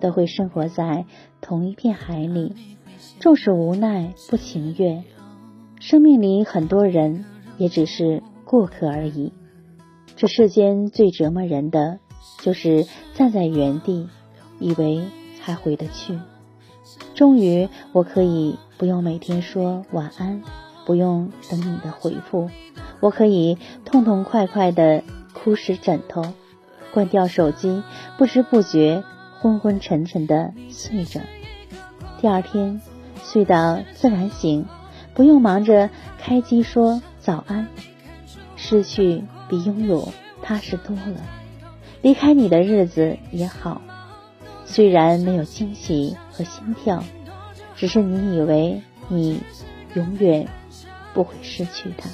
都会生活在同一片海里，纵使无奈不情愿，生命里很多人也只是过客而已。这世间最折磨人的，就是站在原地，以为还回得去。终于，我可以不用每天说晚安，不用等你的回复，我可以痛痛快快的哭湿枕头。关掉手机，不知不觉昏昏沉沉的睡着。第二天睡到自然醒，不用忙着开机说早安。失去比拥有踏实多了。离开你的日子也好，虽然没有惊喜和心跳，只是你以为你永远不会失去他。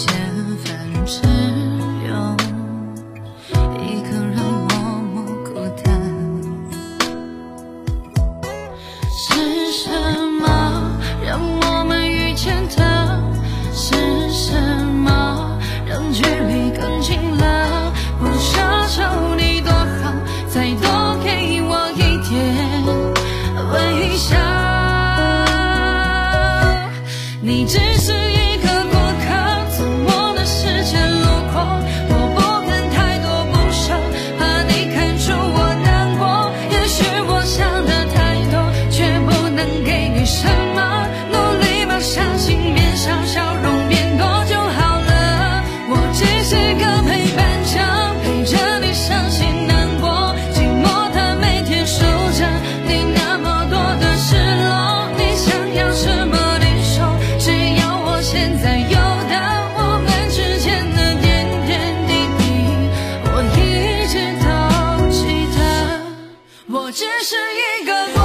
千分之有一个人默默孤单是什么让我们遇见的是什么让距离更近了不奢求你多好再多给我一点微笑你知一个